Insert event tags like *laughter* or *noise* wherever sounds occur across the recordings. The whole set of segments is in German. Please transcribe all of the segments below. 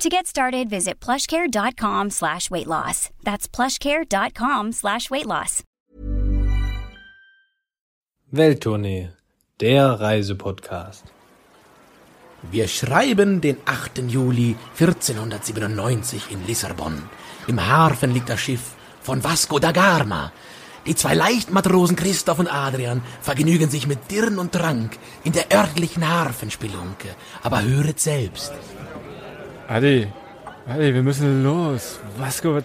To get started, visit plushcare.com slash weight loss. That's plushcare.com slash weight loss. Welttournee, der Reisepodcast. Wir schreiben den 8. Juli 1497 in Lissabon. Im Hafen liegt das Schiff von Vasco da Gama. Die zwei Leichtmatrosen Christoph und Adrian vergnügen sich mit Dirn und Trank in der örtlichen Hafenspelunke. Aber höret selbst. Adi, Adi, wir müssen los. Vasco wird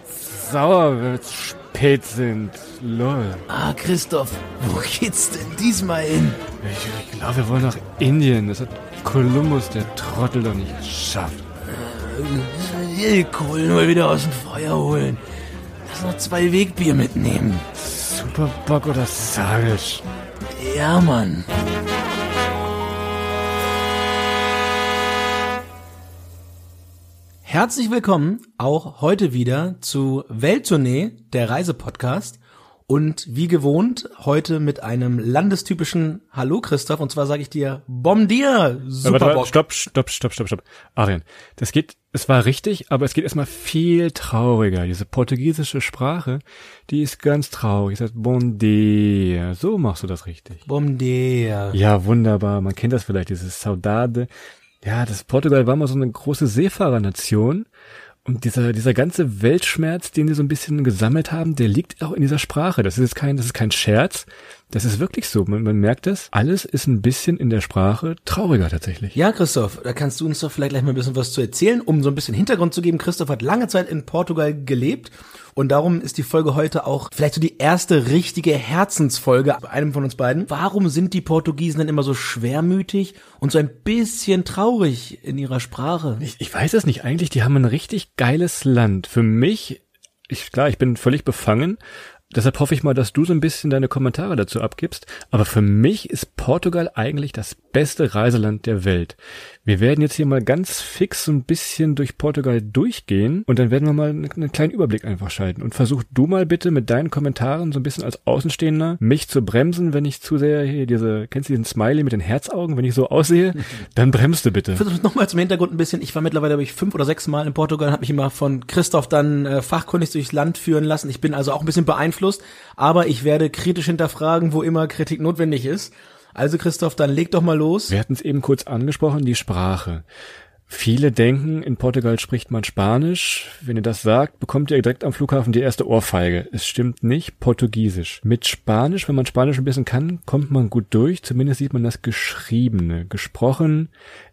sauer, wenn wir spät sind. Lol. Ah, Christoph, wo geht's denn diesmal hin? Ich, ich glaube, wir wollen nach Indien. Das hat Kolumbus, der Trottel, doch nicht geschafft. Die Kohlen mal wieder aus dem Feuer holen. Lass noch zwei Wegbier mitnehmen. Superbock oder Sagisch? Ja, Mann. Herzlich willkommen auch heute wieder zu Welttournee, der Reisepodcast. Und wie gewohnt, heute mit einem landestypischen Hallo Christoph. Und zwar sage ich dir, Bom dir, super Bock. Stopp, stopp, stopp, stopp, stopp. Arian, das geht, es war richtig, aber es geht erstmal viel trauriger. Diese portugiesische Sprache, die ist ganz traurig. Das heißt Bom dia. So machst du das richtig. Bom dia. Ja, wunderbar. Man kennt das vielleicht, dieses Saudade. Ja, das Portugal war mal so eine große Seefahrernation. Und dieser, dieser ganze Weltschmerz, den die so ein bisschen gesammelt haben, der liegt auch in dieser Sprache. Das ist jetzt kein, das ist kein Scherz. Das ist wirklich so. Man, man merkt das. Alles ist ein bisschen in der Sprache trauriger tatsächlich. Ja, Christoph, da kannst du uns doch vielleicht gleich mal ein bisschen was zu erzählen, um so ein bisschen Hintergrund zu geben. Christoph hat lange Zeit in Portugal gelebt und darum ist die Folge heute auch vielleicht so die erste richtige Herzensfolge bei einem von uns beiden. Warum sind die Portugiesen denn immer so schwermütig und so ein bisschen traurig in ihrer Sprache? Ich, ich weiß es nicht. Eigentlich, die haben ein richtig geiles Land. Für mich, ich, klar, ich bin völlig befangen. Deshalb hoffe ich mal, dass du so ein bisschen deine Kommentare dazu abgibst. Aber für mich ist Portugal eigentlich das beste Reiseland der Welt. Wir werden jetzt hier mal ganz fix so ein bisschen durch Portugal durchgehen und dann werden wir mal einen kleinen Überblick einfach schalten. Und versuch du mal bitte mit deinen Kommentaren so ein bisschen als Außenstehender mich zu bremsen, wenn ich zu sehr hier diese, kennst du diesen Smiley mit den Herzaugen, wenn ich so aussehe, *laughs* dann bremst du bitte. Nochmal zum Hintergrund ein bisschen. Ich war mittlerweile, glaube ich, fünf oder sechs Mal in Portugal, habe mich immer von Christoph dann äh, fachkundig durchs Land führen lassen. Ich bin also auch ein bisschen beeinflusst, aber ich werde kritisch hinterfragen, wo immer Kritik notwendig ist. Also Christoph, dann leg doch mal los. Wir hatten es eben kurz angesprochen, die Sprache. Viele denken, in Portugal spricht man Spanisch. Wenn ihr das sagt, bekommt ihr direkt am Flughafen die erste Ohrfeige. Es stimmt nicht, Portugiesisch. Mit Spanisch, wenn man Spanisch ein bisschen kann, kommt man gut durch. Zumindest sieht man das Geschriebene. Gesprochen,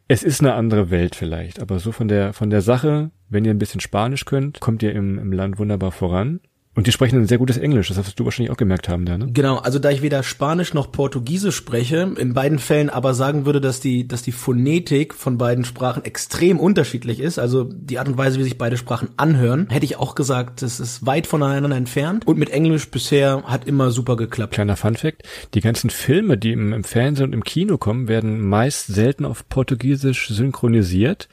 es ist eine andere Welt vielleicht. Aber so von der, von der Sache, wenn ihr ein bisschen Spanisch könnt, kommt ihr im, im Land wunderbar voran. Und die sprechen ein sehr gutes Englisch, das hast du wahrscheinlich auch gemerkt haben da, ne? Genau, also da ich weder Spanisch noch Portugiesisch spreche, in beiden Fällen aber sagen würde, dass die, dass die Phonetik von beiden Sprachen extrem unterschiedlich ist, also die Art und Weise, wie sich beide Sprachen anhören, hätte ich auch gesagt, das ist weit voneinander entfernt. Und mit Englisch bisher hat immer super geklappt. Kleiner Funfact, die ganzen Filme, die im, im Fernsehen und im Kino kommen, werden meist selten auf Portugiesisch synchronisiert.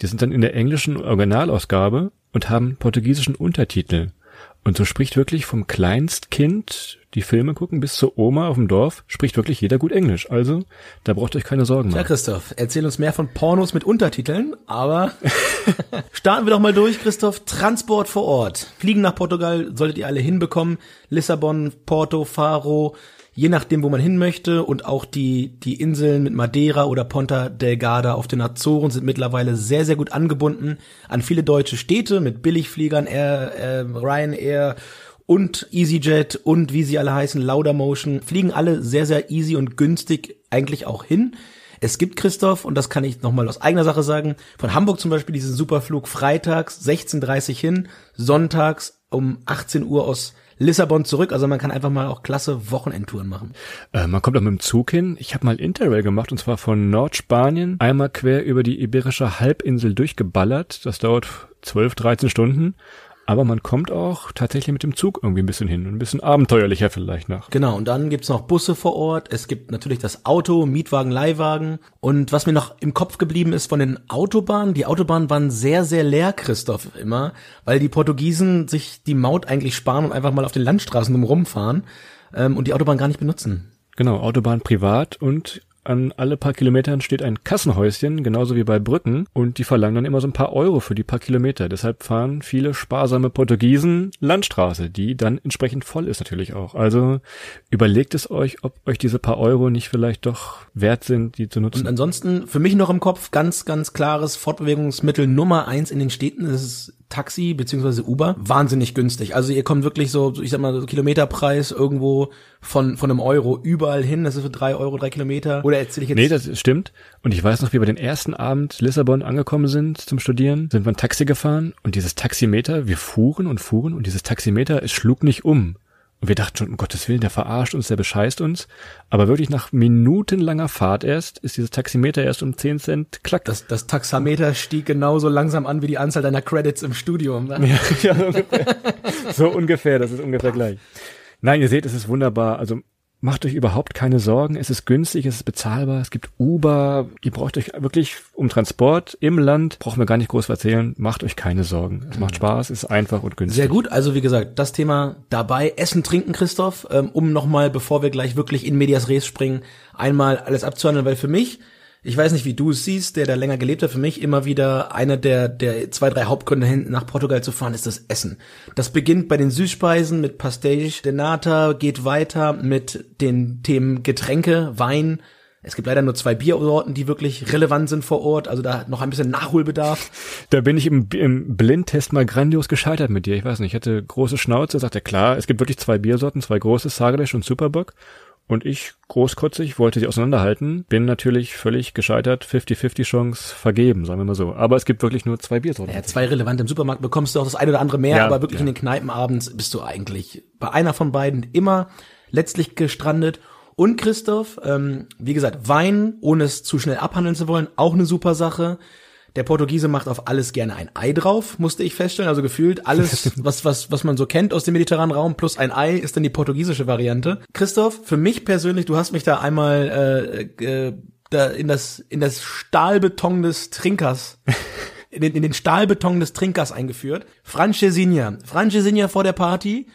Die sind dann in der englischen Originalausgabe und haben portugiesischen Untertitel. Und so spricht wirklich vom Kleinstkind, die Filme gucken, bis zur Oma auf dem Dorf, spricht wirklich jeder gut Englisch. Also, da braucht euch keine Sorgen machen. Ja, Christoph, erzähl uns mehr von Pornos mit Untertiteln, aber *laughs* starten wir doch mal durch, Christoph. Transport vor Ort. Fliegen nach Portugal solltet ihr alle hinbekommen. Lissabon, Porto, Faro, je nachdem, wo man hin möchte. Und auch die, die Inseln mit Madeira oder Ponta Delgada auf den Azoren sind mittlerweile sehr, sehr gut angebunden an viele deutsche Städte mit Billigfliegern, Air, äh, Ryanair und EasyJet und wie sie alle heißen, Laudamotion, fliegen alle sehr, sehr easy und günstig eigentlich auch hin. Es gibt, Christoph, und das kann ich nochmal aus eigener Sache sagen, von Hamburg zum Beispiel diesen Superflug freitags 16.30 hin, sonntags um 18 Uhr aus Lissabon zurück. Also man kann einfach mal auch klasse Wochenendtouren machen. Äh, man kommt auch mit dem Zug hin. Ich habe mal Interrail gemacht und zwar von Nordspanien einmal quer über die Iberische Halbinsel durchgeballert. Das dauert 12, 13 Stunden. Aber man kommt auch tatsächlich mit dem Zug irgendwie ein bisschen hin. Ein bisschen abenteuerlicher vielleicht noch. Genau, und dann gibt's noch Busse vor Ort. Es gibt natürlich das Auto, Mietwagen, Leihwagen. Und was mir noch im Kopf geblieben ist von den Autobahnen, die Autobahnen waren sehr, sehr leer, Christoph, immer, weil die Portugiesen sich die Maut eigentlich sparen und einfach mal auf den Landstraßen rumfahren ähm, und die Autobahn gar nicht benutzen. Genau, Autobahn privat und an alle paar Kilometern steht ein Kassenhäuschen, genauso wie bei Brücken, und die verlangen dann immer so ein paar Euro für die paar Kilometer. Deshalb fahren viele sparsame Portugiesen Landstraße, die dann entsprechend voll ist natürlich auch. Also überlegt es euch, ob euch diese paar Euro nicht vielleicht doch wert sind, die zu nutzen. Und ansonsten für mich noch im Kopf ganz, ganz klares Fortbewegungsmittel Nummer eins in den Städten. Ist Taxi beziehungsweise Uber wahnsinnig günstig. Also ihr kommt wirklich so, ich sag mal, so Kilometerpreis irgendwo von von einem Euro überall hin. Das ist für drei Euro drei Kilometer. Oder erzähle ich jetzt? Nee, das stimmt. Und ich weiß noch, wie wir den ersten Abend Lissabon angekommen sind zum Studieren, sind wir ein Taxi gefahren und dieses Taximeter, wir fuhren und fuhren und dieses Taximeter, es schlug nicht um. Und wir dachten schon, um Gottes Willen, der verarscht uns, der bescheißt uns. Aber wirklich nach minutenlanger Fahrt erst ist dieses Taximeter erst um 10 Cent klack. Das, das Taxameter stieg genauso langsam an wie die Anzahl deiner Credits im Studium. Ne? Ja, *laughs* ja, so ungefähr. so ungefähr, das ist ungefähr gleich. Nein, ihr seht, es ist wunderbar. Also Macht euch überhaupt keine Sorgen. Es ist günstig, es ist bezahlbar. Es gibt Uber. Ihr braucht euch wirklich um Transport im Land, brauchen wir gar nicht groß erzählen. Macht euch keine Sorgen. Es macht Spaß, ist einfach und günstig. Sehr gut. Also wie gesagt, das Thema dabei. Essen, trinken, Christoph, ähm, um nochmal, bevor wir gleich wirklich in Medias Res springen, einmal alles abzuhandeln, weil für mich ich weiß nicht, wie du es siehst, der da länger gelebt hat, für mich immer wieder einer der, der zwei, drei Hauptgründe hin nach Portugal zu fahren, ist das Essen. Das beginnt bei den Süßspeisen mit Pastéis de Nata, geht weiter mit den Themen Getränke, Wein. Es gibt leider nur zwei Biersorten, die wirklich relevant sind vor Ort, also da noch ein bisschen Nachholbedarf. *laughs* Da bin ich im, im Blindtest mal grandios gescheitert mit dir. Ich weiß nicht, ich hatte große Schnauze, sagte klar, es gibt wirklich zwei Biersorten, zwei große, Sagres und Superbock. Und ich, großkotzig, wollte sie auseinanderhalten, bin natürlich völlig gescheitert, 50-50 Chance vergeben, sagen wir mal so. Aber es gibt wirklich nur zwei Biersorten. Ja, zwei relevant im Supermarkt bekommst du auch das eine oder andere mehr, Ja, aber wirklich ja. in den Kneipen abends bist du eigentlich bei einer von beiden immer letztlich gestrandet. Und Christoph, ähm, wie gesagt, Wein, ohne es zu schnell abhandeln zu wollen, auch eine super Sache. Der Portugiese macht auf alles gerne ein Ei drauf, musste ich feststellen. Also gefühlt alles, *laughs* was, was, was man so kennt aus dem mediterranen Raum, plus ein Ei ist dann die portugiesische Variante. Christoph, für mich persönlich, du hast mich da einmal äh, äh, da in das, in das Stahlbeton des Trinkers in den, in den Stahlbeton des Trinkers eingeführt. Francesinha. Francesinha vor der Party.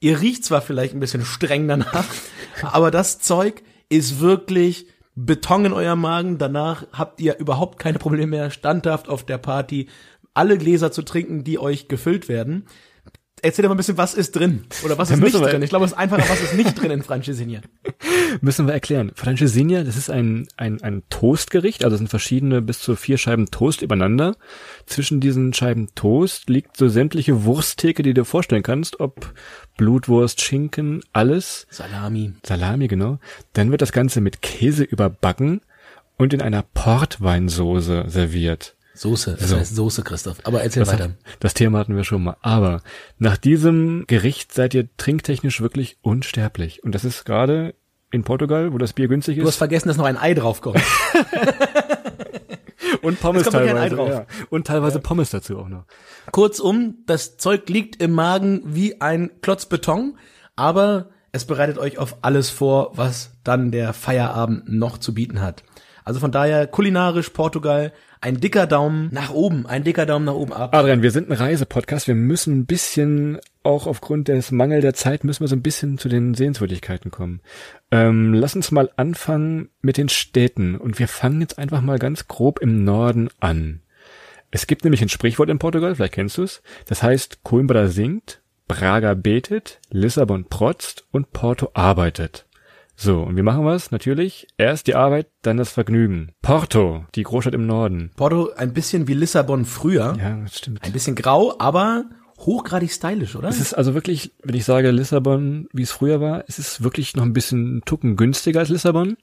Ihr riecht zwar vielleicht ein bisschen streng danach, *laughs* aber das Zeug ist wirklich Beton in eurem Magen. Danach habt ihr überhaupt keine Probleme mehr, standhaft auf der Party alle Gläser zu trinken, die euch gefüllt werden. Erzähl mal ein bisschen, was ist drin? Oder was ist nicht drin? Ich glaube, es ist einfacher, was ist nicht drin in Francesinha. *laughs* Müssen wir erklären. Francesinha, das ist ein, ein, ein Toastgericht, also es sind verschiedene bis zu vier Scheiben Toast übereinander. Zwischen diesen Scheiben Toast liegt so sämtliche Wursttheke, die du dir vorstellen kannst, ob Blutwurst, Schinken, alles. Salami. Salami, genau. Dann wird das Ganze mit Käse überbacken und in einer Portweinsoße serviert. Soße. Das So. heißt Soße, Christoph. Aber erzähl Das, weiter. das Thema hatten wir schon mal. Aber nach diesem Gericht seid ihr trinktechnisch wirklich unsterblich. Und das ist gerade in Portugal, wo das Bier günstig Du hast ist. vergessen, dass noch ein Ei draufkommt. *laughs* Und Pommes teilweise. drauf. Ja. Und teilweise Pommes dazu auch noch. Kurzum, das Zeug liegt im Magen wie ein Klotz Beton, aber es bereitet euch auf alles vor, was dann der Feierabend noch zu bieten hat. Also von daher kulinarisch Portugal ein dicker Daumen nach oben, ein dicker Daumen nach oben ab. Adrian, wir sind ein Reisepodcast. Wir müssen ein bisschen, auch aufgrund des Mangel der Zeit, müssen wir so ein bisschen zu den Sehenswürdigkeiten kommen. Ähm, lass uns mal anfangen mit den Städten. Und wir fangen jetzt einfach mal ganz grob im Norden an. Es gibt nämlich ein Sprichwort in Portugal, vielleicht kennst du es. Das heißt, Coimbra singt, Braga betet, Lissabon protzt und Porto arbeitet. So, und wie machen wir es? Natürlich, erst die Arbeit, dann das Vergnügen. Porto, die Großstadt im Norden. Porto ein bisschen wie Lissabon früher, Ja, das stimmt. ein bisschen grau, aber hochgradig stylisch, oder? Es ist also wirklich, wenn ich sage Lissabon, wie es früher war, es ist wirklich noch ein bisschen Tucken günstiger als Lissabon.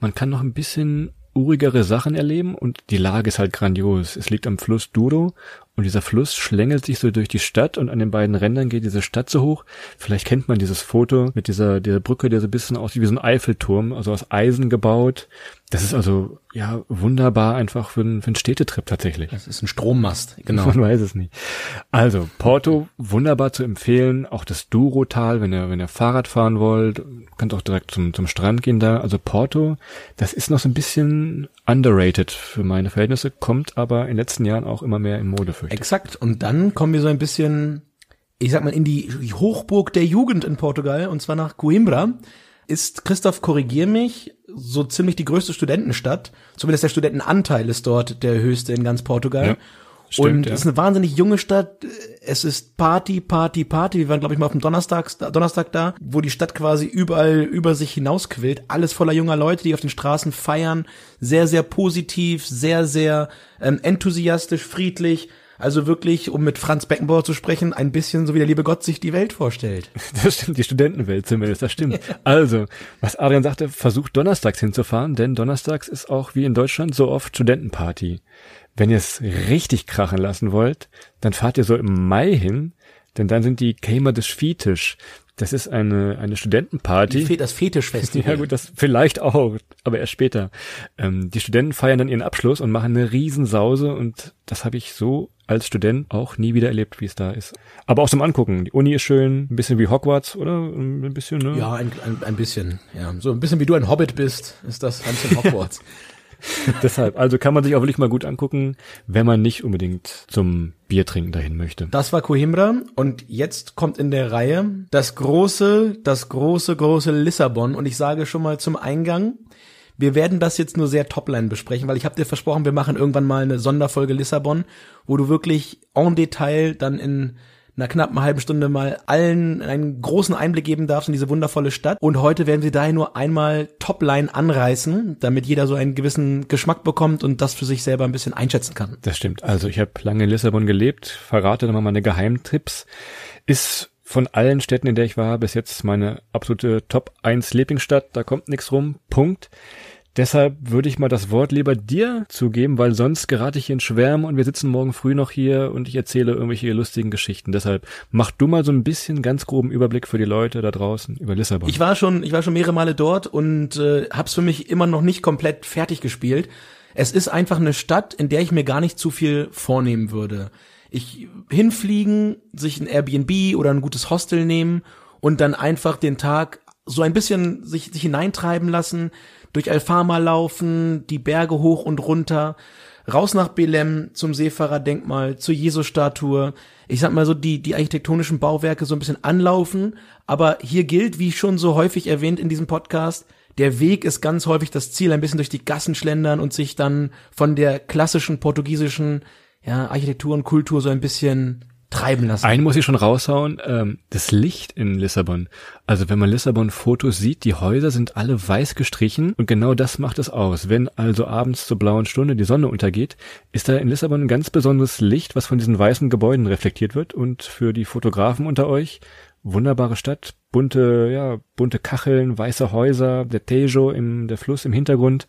Man kann noch ein bisschen urigere Sachen erleben und die Lage ist halt grandios. Es liegt am Fluss Douro und dieser Fluss schlängelt sich so durch die Stadt und an den beiden Rändern geht diese Stadt so hoch. Vielleicht kennt man dieses Foto mit dieser, dieser Brücke, der so ein bisschen aussieht wie so ein Eiffelturm, also aus Eisen gebaut. Das ist also ja wunderbar einfach für, einen, für einen Städtetrip tatsächlich. Das ist ein Strommast, genau. *laughs* Man weiß es nicht. Also Porto wunderbar zu empfehlen, auch das Duro-Tal, wenn ihr wenn ihr Fahrrad fahren wollt, könnt auch direkt zum zum Strand gehen da. Also Porto, das ist noch so ein bisschen underrated für meine Verhältnisse, kommt aber in den letzten Jahren auch immer mehr in Mode für. Exakt. Und dann kommen wir so ein bisschen, ich sag mal, in die Hochburg der Jugend in Portugal, und zwar nach Coimbra. Ist, Christoph, korrigier mich, so ziemlich die größte Studentenstadt. Zumindest der Studentenanteil ist dort der höchste in ganz Portugal. Ja, stimmt, und ja. es ist eine wahnsinnig junge Stadt. Es ist Party, Party, Party. Wir waren, glaube ich, mal auf dem Donnerstag, Donnerstag da, wo die Stadt quasi überall über sich hinausquillt. Alles voller junger Leute, die auf den Straßen feiern. Sehr, sehr positiv, sehr, sehr ähm, enthusiastisch, friedlich. Also wirklich, um mit Franz Beckenbauer zu sprechen, ein bisschen so wie der liebe Gott sich die Welt vorstellt. *laughs* Das stimmt, die Studentenwelt zumindest, das stimmt. Also, was Adrian sagte, versucht donnerstags hinzufahren, denn donnerstags ist auch wie in Deutschland so oft Studentenparty. Wenn ihr es richtig krachen lassen wollt, dann fahrt ihr so im Mai hin, denn dann sind die Gamer des Fietisch. Das ist eine, eine Studentenparty. Das Fetischfestival. *laughs* Ja gut, das vielleicht auch, aber erst später. Ähm, die Studenten feiern dann ihren Abschluss und machen eine Riesensause und das habe ich so als Student auch nie wieder erlebt, wie es da ist. Aber auch zum Angucken. Die Uni ist schön, ein bisschen wie Hogwarts, oder? Ein bisschen, ne? Ja, ein, ein, ein bisschen. Ja, so ein bisschen wie du ein Hobbit bist, ist das ein bisschen *laughs* Hogwarts. *laughs* Deshalb, also kann man sich auch wirklich mal gut angucken, wenn man nicht unbedingt zum Biertrinken dahin möchte. Das war Coimbra und jetzt kommt in der Reihe das große, das große, große Lissabon und ich sage schon mal zum Eingang, wir werden das jetzt nur sehr topline besprechen, weil ich habe dir versprochen, wir machen irgendwann mal eine Sonderfolge Lissabon, wo du wirklich en Detail dann in einer knappen halben Stunde mal allen einen großen Einblick geben darfst in diese wundervolle Stadt. Und heute werden wir daher nur einmal Topline anreißen, damit jeder so einen gewissen Geschmack bekommt und das für sich selber ein bisschen einschätzen kann. Das stimmt. Also ich habe lange in Lissabon gelebt, verrate nochmal meine Geheimtipps. Ist von allen Städten, in der ich war, bis jetzt meine absolute Top 1 Lieblingsstadt. Da kommt nichts rum. Punkt. Deshalb würde ich mal das Wort lieber dir zugeben, weil sonst gerate ich in Schwärmen und wir sitzen morgen früh noch hier und ich erzähle irgendwelche lustigen Geschichten. Deshalb mach du mal so ein bisschen ganz groben Überblick für die Leute da draußen über Lissabon. Ich war schon, ich war schon mehrere Male dort und äh, hab's für mich immer noch nicht komplett fertig gespielt. Es ist einfach eine Stadt, in der ich mir gar nicht zu viel vornehmen würde. Ich hinfliegen, sich ein Airbnb oder ein gutes Hostel nehmen und dann einfach den Tag so ein bisschen sich, sich hineintreiben lassen, durch Alfama laufen, die Berge hoch und runter, raus nach Belem zum Seefahrerdenkmal, zur Jesu-Statue. Ich sag mal so, die, die architektonischen Bauwerke so ein bisschen anlaufen. Aber hier gilt, wie schon so häufig erwähnt in diesem Podcast, der Weg ist ganz häufig das Ziel, ein bisschen durch die Gassen schlendern und sich dann von der klassischen portugiesischen ja, Architektur und Kultur so ein bisschen treiben lassen. Einen muss ich schon raushauen, ähm, das Licht in Lissabon. Also wenn man Lissabon-Fotos sieht, die Häuser sind alle weiß gestrichen und genau das macht es aus. Wenn also abends zur blauen Stunde die Sonne untergeht, ist da in Lissabon ein ganz besonderes Licht, was von diesen weißen Gebäuden reflektiert wird und für die Fotografen unter euch wunderbare Stadt, bunte, ja, bunte Kacheln, weiße Häuser, der Tejo im, der Fluss im Hintergrund.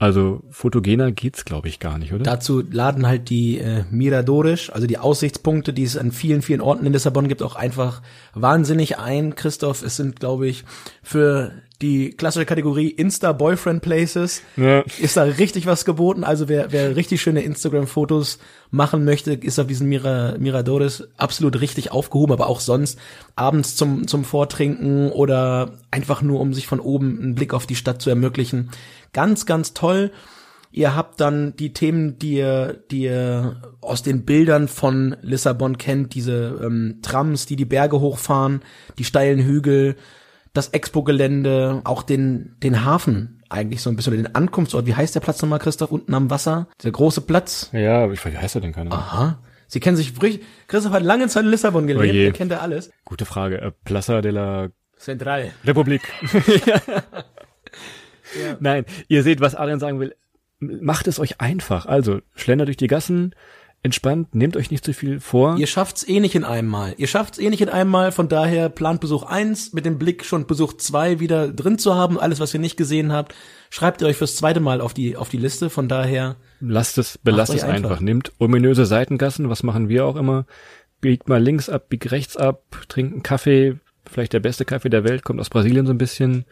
Also fotogener geht's, glaube ich, gar nicht, oder? Dazu laden halt die äh, Miradores, also die Aussichtspunkte, die es an vielen, vielen Orten in Lissabon gibt, auch einfach wahnsinnig ein. Christoph, es sind, glaube ich, für die klassische Kategorie Insta-Boyfriend-Places Ja. ist da richtig was geboten. Also wer, wer richtig schöne Instagram-Fotos machen möchte, ist auf diesen Mira, Miradores absolut richtig aufgehoben, aber auch sonst abends zum, zum Vortrinken oder einfach nur, um sich von oben einen Blick auf die Stadt zu ermöglichen. Ganz, ganz toll. Ihr habt dann die Themen, die ihr, die ihr aus den Bildern von Lissabon kennt, diese ähm, Trams, die die Berge hochfahren, die steilen Hügel, das Expo-Gelände, auch den, den Hafen eigentlich so ein bisschen, oder den Ankunftsort. Wie heißt der Platz nochmal, Christoph, unten am Wasser? Der große Platz. Ja, ich weiß, wie heißt er denn keine Ahnung. Aha. Sie kennen sich. Christoph hat lange Zeit in Lissabon gelebt, Oh er kennt ja alles. Gute Frage. Äh, Plaza de la Zentral. Republik. *laughs* *laughs* Nein, ihr seht, was Adrian sagen will. Macht es euch einfach. Also, schlendert durch die Gassen, entspannt, nehmt euch nicht zu viel vor. Ihr schafft's eh nicht in einem Mal. Ihr schafft's eh nicht in einem Mal, von daher plant Besuch eins mit dem Blick schon Besuch zwei wieder drin zu haben, alles was ihr nicht gesehen habt, schreibt ihr euch fürs zweite Mal auf die auf die Liste, von daher Lasst es, belasst es einfach. einfach. Nehmt ominöse Seitengassen, was machen wir auch immer? Biegt mal links ab, biegt rechts ab, trinkt einen Kaffee, vielleicht der beste Kaffee der Welt, kommt aus Brasilien so ein bisschen.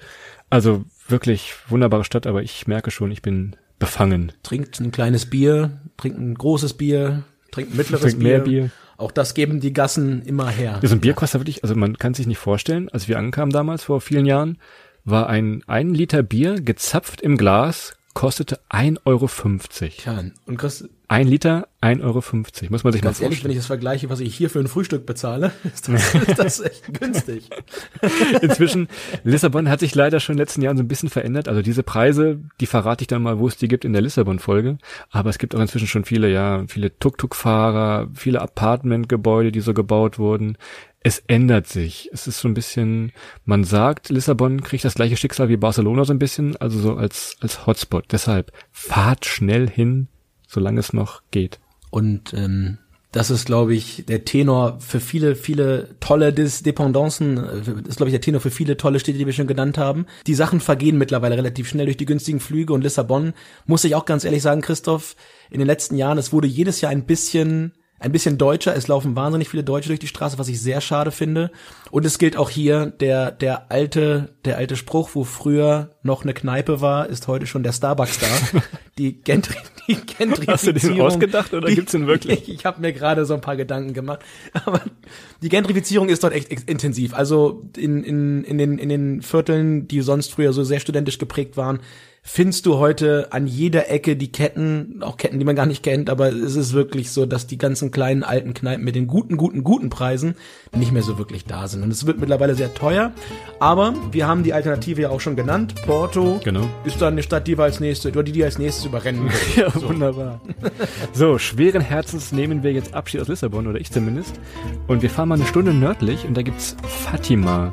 Also wirklich wunderbare Stadt, aber ich merke schon, ich bin befangen. trinkt ein kleines Bier, trinkt ein großes Bier, trinkt ein mittleres Trinkt Bier. mehr Bier. Auch das geben die Gassen immer her. So ein Bier kostet wirklich, also man kann sich nicht vorstellen, als wir ankamen damals vor vielen Jahren, war ein ein Liter Bier gezapft im Glas, kostete 1,50 Euro. Tja, und Chris, Ein Liter, 1,50 Euro. Muss man sich ganz mal ehrlich, wenn vorstellen. ich das vergleiche, was ich hier für ein Frühstück bezahle, *laughs* ist das, *laughs* ist das echt günstig. *laughs* Inzwischen, Lissabon hat sich leider schon in den letzten Jahren so ein bisschen verändert. Also diese Preise, die verrate ich dann mal, wo es die gibt in der Lissabon-Folge. Aber es gibt auch inzwischen schon viele, ja, viele Tuk-Tuk-Fahrer, viele Apartmentgebäude, die so gebaut wurden. Es ändert sich. Es ist so ein bisschen, man sagt, Lissabon kriegt das gleiche Schicksal wie Barcelona so ein bisschen, also so als, als Hotspot. Deshalb fahrt schnell hin, solange es noch geht. Und ähm, das ist, glaube ich, der Tenor für viele, viele tolle Dis Dependancen, äh, ist, glaube ich, der Tenor für viele tolle Städte, die wir schon genannt haben. Die Sachen vergehen mittlerweile relativ schnell durch die günstigen Flüge und Lissabon, muss ich auch ganz ehrlich sagen, Christoph, in den letzten Jahren, es wurde jedes Jahr ein bisschen ein bisschen deutscher. Es laufen wahnsinnig viele Deutsche durch die Straße, was ich sehr schade finde. Und es gilt auch hier der der alte der alte Spruch, wo früher noch eine Kneipe war, ist heute schon der Starbucks da. *laughs* Die, Gentri die Gentrifizierung. Hast du den ausgedacht oder gibt's den wirklich? Ich habe mir gerade so ein paar Gedanken gemacht. Aber die Gentrifizierung ist dort echt, echt intensiv. Also in, in, in, den, in den Vierteln, die sonst früher so sehr studentisch geprägt waren, findest du heute an jeder Ecke die Ketten, auch Ketten, die man gar nicht kennt, aber es ist wirklich so, dass die ganzen kleinen alten Kneipen mit den guten, guten, guten Preisen nicht mehr so wirklich da sind. Und es wird mittlerweile sehr teuer. Aber wir haben die Alternative ja auch schon genannt. Porto Genau. ist dann eine Stadt, die wir als nächste, oder die, die als nächstes überrennen wird. *laughs* Ja, wunderbar. So, schweren Herzens nehmen wir jetzt Abschied aus Lissabon, oder ich zumindest. Und wir fahren mal eine Stunde nördlich und da gibt's Fatima.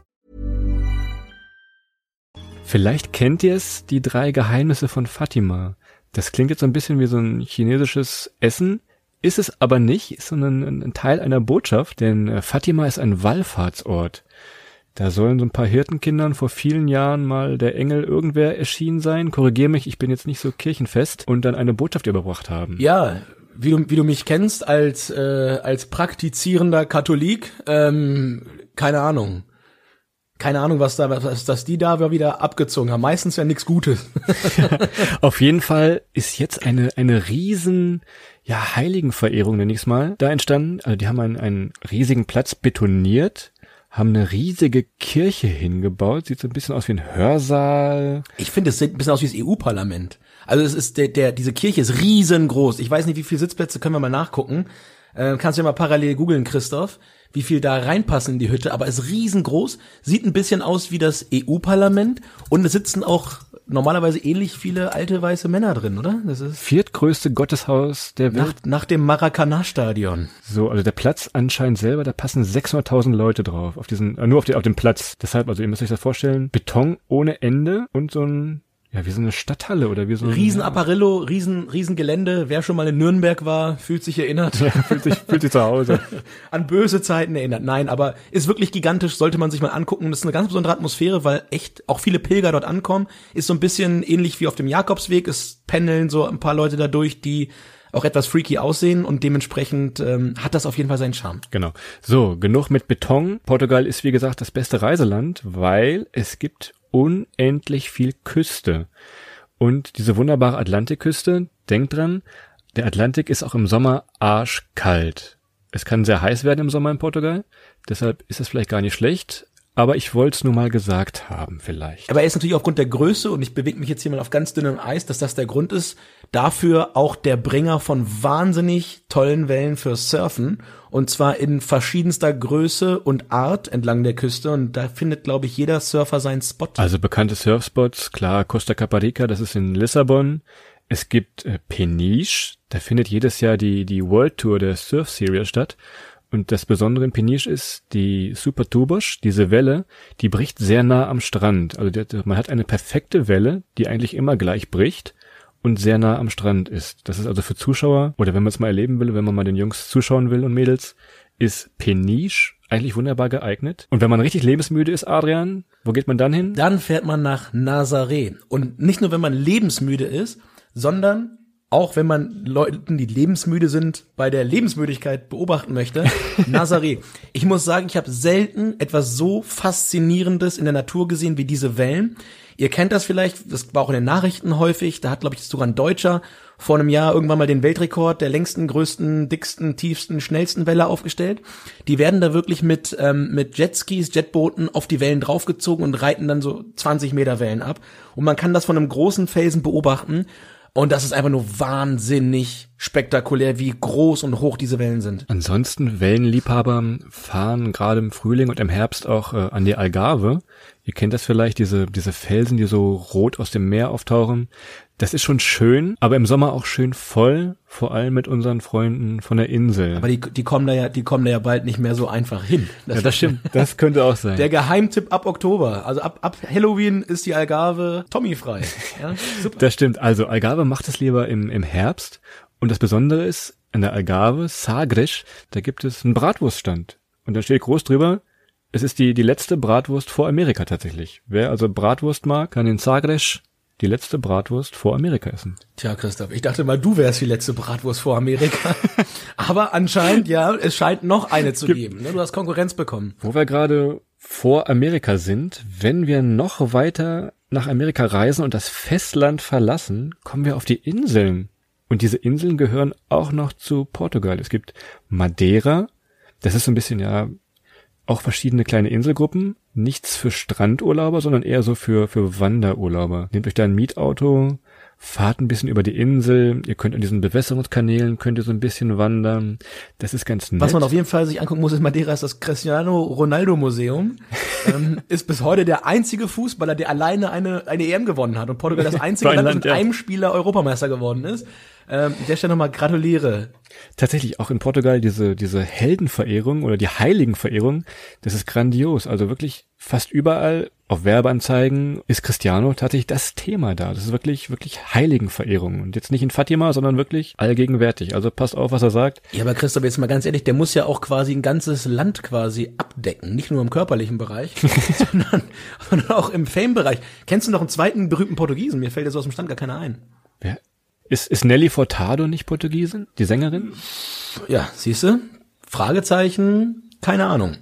Vielleicht kennt ihr es, die drei Geheimnisse von Fatima. Das klingt jetzt so ein bisschen wie so ein chinesisches Essen, ist es aber nicht, sondern ein, ein Teil einer Botschaft, denn äh, Fatima ist ein Wallfahrtsort. Da sollen so ein paar Hirtenkindern vor vielen Jahren mal der Engel irgendwer erschienen sein. Korrigier mich, ich bin jetzt nicht so kirchenfest und dann eine Botschaft überbracht haben. Ja, wie du, wie du mich kennst als, äh, als praktizierender Katholik, ähm, keine Ahnung. Keine Ahnung, was da, was, dass die da wieder abgezogen haben. Meistens ja nichts Gutes. *laughs* Auf jeden Fall ist jetzt eine, eine riesen, ja, Heiligenverehrung, nenne ich es mal, da entstanden. Also die haben einen, einen riesigen Platz betoniert, haben eine riesige Kirche hingebaut, sieht so ein bisschen aus wie ein Hörsaal. Ich finde, es sieht ein bisschen aus wie das EU-Parlament. Also es ist der, der, diese Kirche ist riesengroß. Ich weiß nicht, wie viele Sitzplätze können wir mal nachgucken. Äh, kannst du ja mal parallel googeln, Christoph, wie viel da reinpassen in die Hütte, aber ist riesengroß, sieht ein bisschen aus wie das EU-Parlament und es sitzen auch normalerweise ähnlich viele alte weiße Männer drin, oder? Das ist Viertgrößte Gotteshaus der nach, Welt. nach dem Maracanã-Stadion. So, also der Platz anscheinend selber, da passen 600.000 Leute drauf, auf diesen, äh, nur auf, die, auf dem Platz. Deshalb, also ihr müsst euch das vorstellen, Beton ohne Ende und so ein, ja, wie so eine Stadthalle oder wie so ein... Riesen Apparillo, riesen, riesen Gelände. Wer schon mal in Nürnberg war, fühlt sich erinnert. fühlt sich, fühlt sich zu Hause. *laughs* an böse Zeiten erinnert. Nein, aber ist wirklich gigantisch, sollte man sich mal angucken. Das ist eine ganz besondere Atmosphäre, weil echt auch viele Pilger dort ankommen. Ist so ein bisschen ähnlich wie auf dem Jakobsweg. Es pendeln so ein paar Leute dadurch, die auch etwas freaky aussehen und dementsprechend ähm, hat das auf jeden Fall seinen Charme. Genau. So, genug mit Beton. Portugal ist wie gesagt das beste Reiseland, weil es gibt unendlich viel Küste. Und diese wunderbare Atlantikküste, denkt dran, der Atlantik ist auch im Sommer arschkalt. Es kann sehr heiß werden im Sommer in Portugal, deshalb ist es vielleicht gar nicht schlecht, aber ich wollte es nur mal gesagt haben vielleicht. Aber er ist natürlich aufgrund der Größe, und ich bewege mich jetzt hier mal auf ganz dünnem Eis, dass das der Grund ist, dafür auch der Bringer von wahnsinnig tollen Wellen für Surfen. Und zwar in verschiedenster Größe und Art entlang der Küste. Und da findet, glaube ich, jeder Surfer seinen Spot. Also bekannte Surfspots, klar, Costa Caparica, das ist in Lissabon. Es gibt äh, Peniche, da findet jedes Jahr die, die World Tour der Surf Series statt. Und das Besondere in Peniche ist, die Super Tubosch, diese Welle, die bricht sehr nah am Strand. Also der, man hat eine perfekte Welle, die eigentlich immer gleich bricht und sehr nah am Strand ist. Das ist also für Zuschauer, oder wenn man es mal erleben will, wenn man mal den Jungs zuschauen will und Mädels, ist Peniche eigentlich wunderbar geeignet. Und wenn man richtig lebensmüde ist, Adrian, wo geht man dann hin? Dann fährt man nach Nazaré. Und nicht nur, wenn man lebensmüde ist, sondern auch wenn man Leuten, die lebensmüde sind, bei der Lebensmüdigkeit beobachten möchte, *laughs* Nazaré. Ich muss sagen, ich habe selten etwas so Faszinierendes in der Natur gesehen wie diese Wellen. Ihr kennt das vielleicht, das war auch in den Nachrichten häufig, da hat, glaube ich, sogar ein Deutscher vor einem Jahr irgendwann mal den Weltrekord der längsten, größten, dicksten, tiefsten, schnellsten Welle aufgestellt. Die werden da wirklich mit, ähm, mit Jetskis, Jetbooten auf die Wellen draufgezogen und reiten dann so 20 Meter Wellen ab. Und man kann das von einem großen Felsen beobachten. Und das ist einfach nur wahnsinnig spektakulär, wie groß und hoch diese Wellen sind. Ansonsten, Wellenliebhaber fahren gerade im Frühling und im Herbst auch äh, an die Algarve. Ihr kennt das vielleicht, diese, diese Felsen, die so rot aus dem Meer auftauchen. Das ist schon schön, aber im Sommer auch schön voll, vor allem mit unseren Freunden von der Insel. Aber die, die kommen da ja, die kommen da ja bald nicht mehr so einfach hin. Das, ja, das stimmt. Das könnte auch sein. Der Geheimtipp ab Oktober. Also ab, ab Halloween ist die Algarve Tommy frei. Ja, super. Das stimmt. Also Algarve macht es lieber im, im Herbst. Und das Besondere ist, an der Algarve, Sagres, da gibt es einen Bratwurststand. Und da steht groß drüber, es ist die, die letzte Bratwurst vor Amerika tatsächlich. Wer also Bratwurst mag, kann in Sagres die letzte Bratwurst vor Amerika essen. Tja, Christoph, ich dachte mal, du wärst die letzte Bratwurst vor Amerika. *laughs* Aber anscheinend, ja, es scheint noch eine zu geben. Ne? Du hast Konkurrenz bekommen. Wo wir gerade vor Amerika sind, wenn wir noch weiter nach Amerika reisen und das Festland verlassen, kommen wir auf die Inseln. Und diese Inseln gehören auch noch zu Portugal. Es gibt Madeira, das ist so ein bisschen ja auch verschiedene kleine Inselgruppen. Nichts für Strandurlauber, sondern eher so für, für Wanderurlauber. Nehmt euch da ein Mietauto, fahrt ein bisschen über die Insel, ihr könnt an diesen Bewässerungskanälen, könnt ihr so ein bisschen wandern. Das ist ganz nett. Was man auf jeden Fall sich angucken muss, ist Madeira ist das Cristiano Ronaldo Museum. *laughs* ähm, ist bis heute der einzige Fußballer, der alleine eine, eine EM gewonnen hat und Portugal das *laughs* einzige Land, das mit ja. einem Spieler Europameister geworden ist. Ähm, der Stelle nochmal gratuliere. Tatsächlich auch in Portugal diese, diese Heldenverehrung oder die Heiligenverehrung, das ist grandios. Also wirklich fast überall auf Werbeanzeigen ist Cristiano tatsächlich das Thema da. Das ist wirklich, wirklich Heiligenverehrung. Und jetzt nicht in Fatima, sondern wirklich allgegenwärtig. Also passt auf, was er sagt. Ja, aber Christoph, jetzt mal ganz ehrlich, der muss ja auch quasi ein ganzes Land quasi abdecken. Nicht nur im körperlichen Bereich, *laughs* sondern, sondern auch im Fame-Bereich. Kennst du noch einen zweiten berühmten Portugiesen? Mir fällt jetzt aus dem Stand gar keiner ein. Wer? Ist, ist Nelly Furtado nicht Portugiesin? Die Sängerin? Ja, siehste? Fragezeichen, keine Ahnung.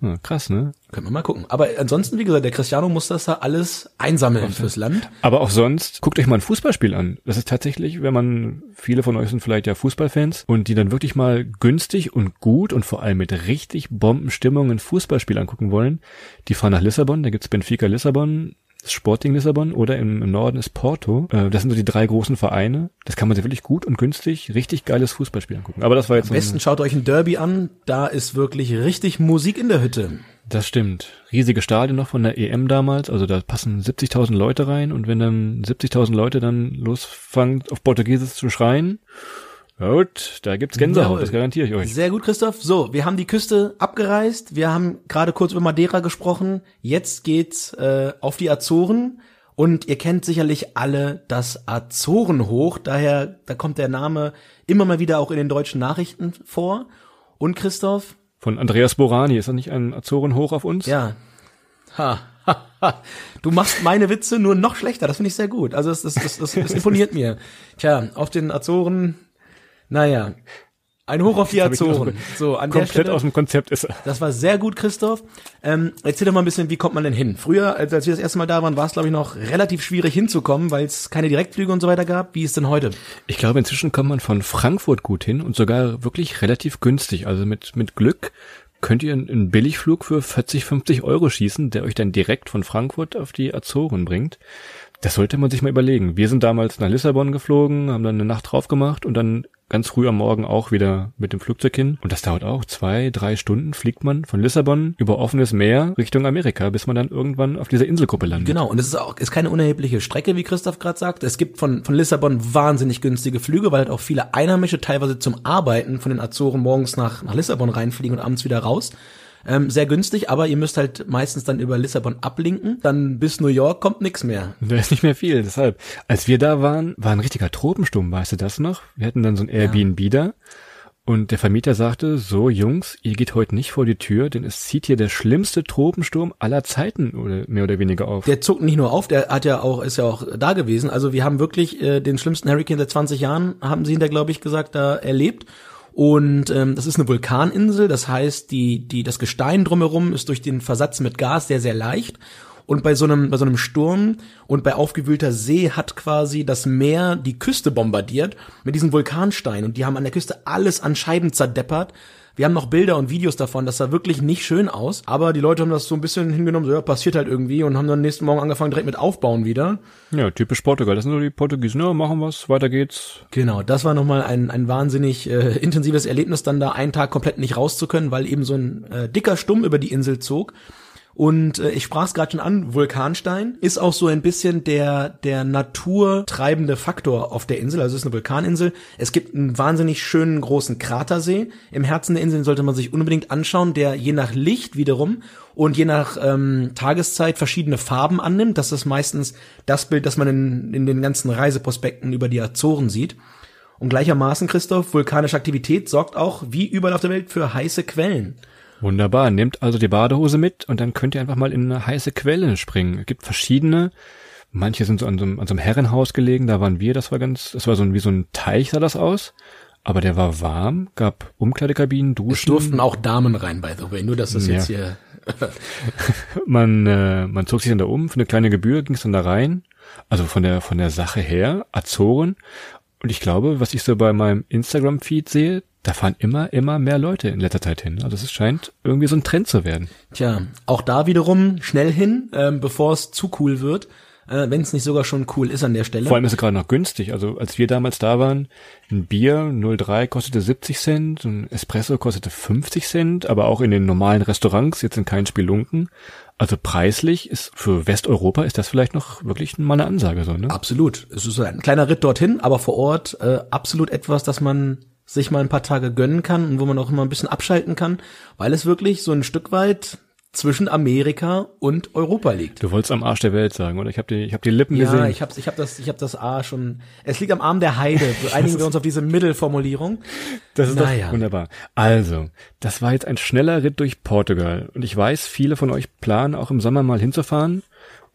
Ja, krass, ne? Können wir mal gucken. Aber ansonsten, wie gesagt, der Cristiano muss das da alles einsammeln okay. fürs Land. Aber auch sonst, guckt euch mal ein Fußballspiel an. Das ist tatsächlich, wenn man, viele von euch sind vielleicht ja Fußballfans und die dann wirklich mal günstig und gut und vor allem mit richtig Bombenstimmung ein Fußballspiel angucken wollen, die fahren nach Lissabon, da gibt's Benfica Lissabon, Sporting Lissabon oder im, im Norden ist Porto. Äh, das sind so die drei großen Vereine. Das kann man sich wirklich gut und günstig, richtig geiles Fußballspiel angucken. Aber das war jetzt Am besten schaut euch ein Derby an. Da ist wirklich richtig Musik in der Hütte. Das stimmt. Riesige Stadien noch von der EM damals. Also da passen 70.000 Leute rein. Und wenn dann 70.000 Leute dann losfangen, auf Portugiesisch zu schreien, Gut, da gibt's Gänsehaut, Jawohl. das garantiere ich euch. Sehr gut, Christoph. So, wir haben die Küste abgereist. Wir haben gerade kurz über Madeira gesprochen. Jetzt geht's äh, auf die Azoren. Und ihr kennt sicherlich alle das Azorenhoch. Daher, da kommt der Name immer mal wieder auch in den deutschen Nachrichten vor. Und Christoph? Von Andreas Borani. Ist das nicht ein Azorenhoch auf uns? Ja. Ha, ha, ha. Du machst meine Witze nur noch schlechter. Das finde ich sehr gut. Also, das, das, das, das, das imponiert *laughs* mir. Tja, auf den Azoren naja, ein Hoch auf die Azoren. So, an komplett der Stelle, aus dem Konzept ist er. Das war sehr gut, Christoph. Ähm, erzähl doch mal ein bisschen, wie kommt man denn hin? Früher, als, wir das erste Mal da waren, war es, glaube ich, noch relativ schwierig hinzukommen, weil es keine Direktflüge und so weiter gab. Wie ist denn heute? Ich glaube, inzwischen kommt man von Frankfurt gut hin und sogar wirklich relativ günstig. Also mit, mit Glück könnt ihr einen Billigflug für 40, 50 Euro schießen, der euch dann direkt von Frankfurt auf die Azoren bringt. Das sollte man sich mal überlegen. Wir sind damals nach Lissabon geflogen, haben dann eine Nacht drauf gemacht und dann ganz früh am Morgen auch wieder mit dem Flugzeug hin. Und das dauert auch zwei, drei Stunden, fliegt man von Lissabon über offenes Meer Richtung Amerika, bis man dann irgendwann auf dieser Inselgruppe landet. Genau, und es ist auch ist keine unerhebliche Strecke, wie Christoph gerade sagt. Es gibt von, von Lissabon wahnsinnig günstige Flüge, weil halt auch viele Einheimische teilweise zum Arbeiten von den Azoren morgens nach, nach Lissabon reinfliegen und abends wieder raus. Ähm, sehr günstig, aber ihr müsst halt meistens dann über Lissabon ablinken. Dann bis New York kommt nix mehr. Da ist nicht mehr viel, deshalb. Als wir da waren, war ein richtiger Tropensturm, weißt du das noch? Wir hatten dann so ein Airbnb ja. da. Und der Vermieter sagte, so Jungs, ihr geht heute nicht vor die Tür, denn es zieht hier der schlimmste Tropensturm aller Zeiten oder mehr oder weniger auf. Der zuckt nicht nur auf, der hat ja auch, ist ja auch da gewesen. Also wir haben wirklich äh, den schlimmsten Hurricane seit 20 Jahren, haben sie ihn da, glaube ich, gesagt, da erlebt. Und ähm, das ist eine Vulkaninsel, das heißt, die, die, das Gestein drumherum ist durch den Versatz mit Gas sehr, sehr leicht. Und bei so einem, bei so einem Sturm und bei aufgewühlter See hat quasi das Meer die Küste bombardiert mit diesen Vulkansteinen. Und die haben an der Küste alles an Scheiben zerdeppert. Wir haben noch Bilder und Videos davon, das sah wirklich nicht schön aus, aber die Leute haben das so ein bisschen hingenommen, so ja, passiert halt irgendwie und haben dann nächsten Morgen angefangen direkt mit Aufbauen wieder. Ja, typisch Portugal, das sind so die Portugiesen, ja, machen was, weiter geht's. Genau, das war nochmal ein, ein wahnsinnig äh, intensives Erlebnis, dann da einen Tag komplett nicht raus zu können, weil eben so ein äh, dicker Stumm über die Insel zog und äh, ich sprach es gerade schon an, Vulkanstein ist auch so ein bisschen der, der naturtreibende Faktor auf der Insel. Also es ist eine Vulkaninsel. Es gibt einen wahnsinnig schönen großen Kratersee. Im Herzen der Insel sollte man sich unbedingt anschauen, der je nach Licht wiederum und je nach ähm, Tageszeit verschiedene Farben annimmt. Das ist meistens das Bild, das man in, in den ganzen Reiseprospekten über die Azoren sieht. Und gleichermaßen, Christoph, vulkanische Aktivität sorgt auch, wie überall auf der Welt, für heiße Quellen. Wunderbar. Nehmt also die Badehose mit und dann könnt ihr einfach mal in eine heiße Quelle springen. Es gibt verschiedene. Manche sind so an so, einem, an so einem Herrenhaus gelegen, da waren wir, das war ganz, das war so ein, wie so ein Teich sah das aus. Aber der war warm, gab Umkleidekabinen, Duschen. Es durften auch Damen rein, by the way, nur dass das ja. jetzt hier. *laughs* man, äh, man zog sich dann da um, für eine kleine Gebühr ging es dann da rein. Also von der, von der Sache her, Azoren. Und ich glaube, was ich so bei meinem Instagram-Feed sehe, da fahren immer, immer mehr Leute in letzter Zeit hin. Also es scheint irgendwie so ein Trend zu werden. Tja, auch da wiederum schnell hin, ähm, bevor es zu cool wird, äh, wenn es nicht sogar schon cool ist an der Stelle. Vor allem ist es gerade noch günstig. Also als wir damals da waren, ein Bier 03 kostete 70 Cent, ein Espresso kostete 50 Cent, aber auch in den normalen Restaurants, jetzt in keinen Spielunken. Also preislich ist für Westeuropa ist das vielleicht noch wirklich mal eine Ansage so, ne? Absolut. Es ist ein kleiner Ritt dorthin, aber vor Ort äh, absolut etwas, das man sich mal ein paar Tage gönnen kann und wo man auch immer ein bisschen abschalten kann, weil es wirklich so ein Stück weit zwischen Amerika und Europa liegt. Du wolltest am Arsch der Welt sagen, oder? Ich habe die, ich hab die Lippen ja, gesehen. Ja, ich habe ich hab das, ich hab das A schon. Es liegt am Arm der Heide. *laughs* Einigen wir uns auf diese Mittelformulierung. Das ist naja. doch wunderbar. Also, das war jetzt ein schneller Ritt durch Portugal. Und ich weiß, viele von euch planen auch im Sommer mal hinzufahren.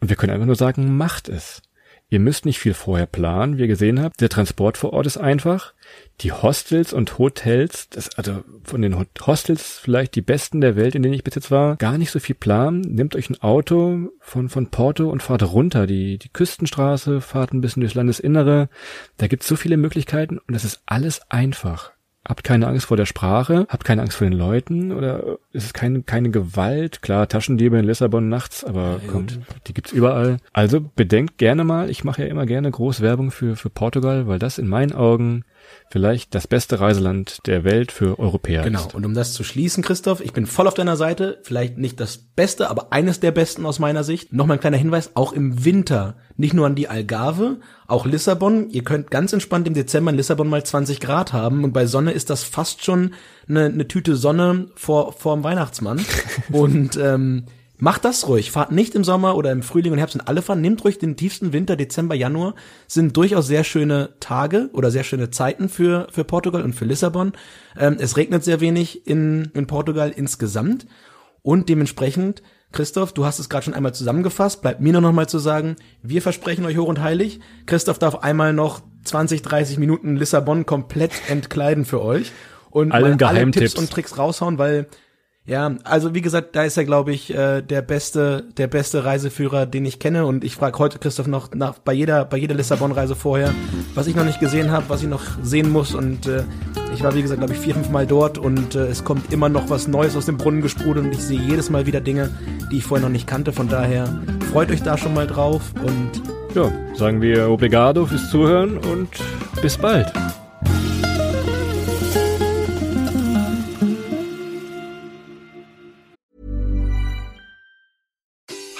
Und wir können einfach nur sagen, macht es. Ihr müsst nicht viel vorher planen, wie ihr gesehen habt. Der Transport vor Ort ist einfach. Die Hostels und Hotels, das, also von den Hostels vielleicht die besten der Welt, in denen ich bis jetzt war, gar nicht so viel planen. Nehmt euch ein Auto von, von Porto und fahrt runter, die, die Küstenstraße, fahrt ein bisschen durchs Landesinnere. Da gibt's so viele Möglichkeiten und es ist alles einfach. Habt keine Angst vor der Sprache, habt keine Angst vor den Leuten oder ist es keine, keine Gewalt? Klar, Taschendiebe in Lissabon nachts, aber ja, kommt, die gibt's überall. Also bedenkt gerne mal, ich mache ja immer gerne groß Werbung für, für Portugal, weil das in meinen Augen vielleicht das beste Reiseland der Welt für Europäer genau. ist. Und um das zu schließen, Christoph, ich bin voll auf deiner Seite. Vielleicht nicht das Beste, aber eines der besten aus meiner Sicht. Nochmal ein kleiner Hinweis, auch im Winter. Nicht nur an die Algarve, auch Lissabon. Ihr könnt ganz entspannt im Dezember in Lissabon mal 20 Grad haben. Und bei Sonne ist das fast schon eine, eine Tüte Sonne vor, vor dem Weihnachtsmann. *laughs* und ähm, Macht das ruhig. Fahrt nicht im Sommer oder im Frühling und Herbst und alle fahren. Nehmt ruhig den tiefsten Winter, Dezember, Januar. Sind durchaus sehr schöne Tage oder sehr schöne Zeiten für, für Portugal und für Lissabon. Ähm, es regnet sehr wenig in, in Portugal insgesamt. Und dementsprechend, Christoph, du hast es gerade schon einmal zusammengefasst. Bleibt mir nur noch mal zu sagen, wir versprechen euch hoch und heilig. Christoph darf einmal noch 20, 30 Minuten Lissabon komplett entkleiden für euch. Und alle Tipps und Tricks raushauen, weil Ja, also wie gesagt, da ist er, glaube ich, äh, der beste, der beste Reiseführer, den ich kenne. Und ich frage heute Christoph noch nach bei jeder, bei jeder Lissabon-Reise vorher, was ich noch nicht gesehen habe, was ich noch sehen muss. Und äh, ich war, wie gesagt, glaube ich, vier, fünf Mal dort und äh, es kommt immer noch was Neues aus dem Brunnen gesprudelt und ich sehe jedes Mal wieder Dinge, die ich vorher noch nicht kannte. Von daher freut euch da schon mal drauf und Ja, sagen wir obrigado fürs Zuhören und bis bald.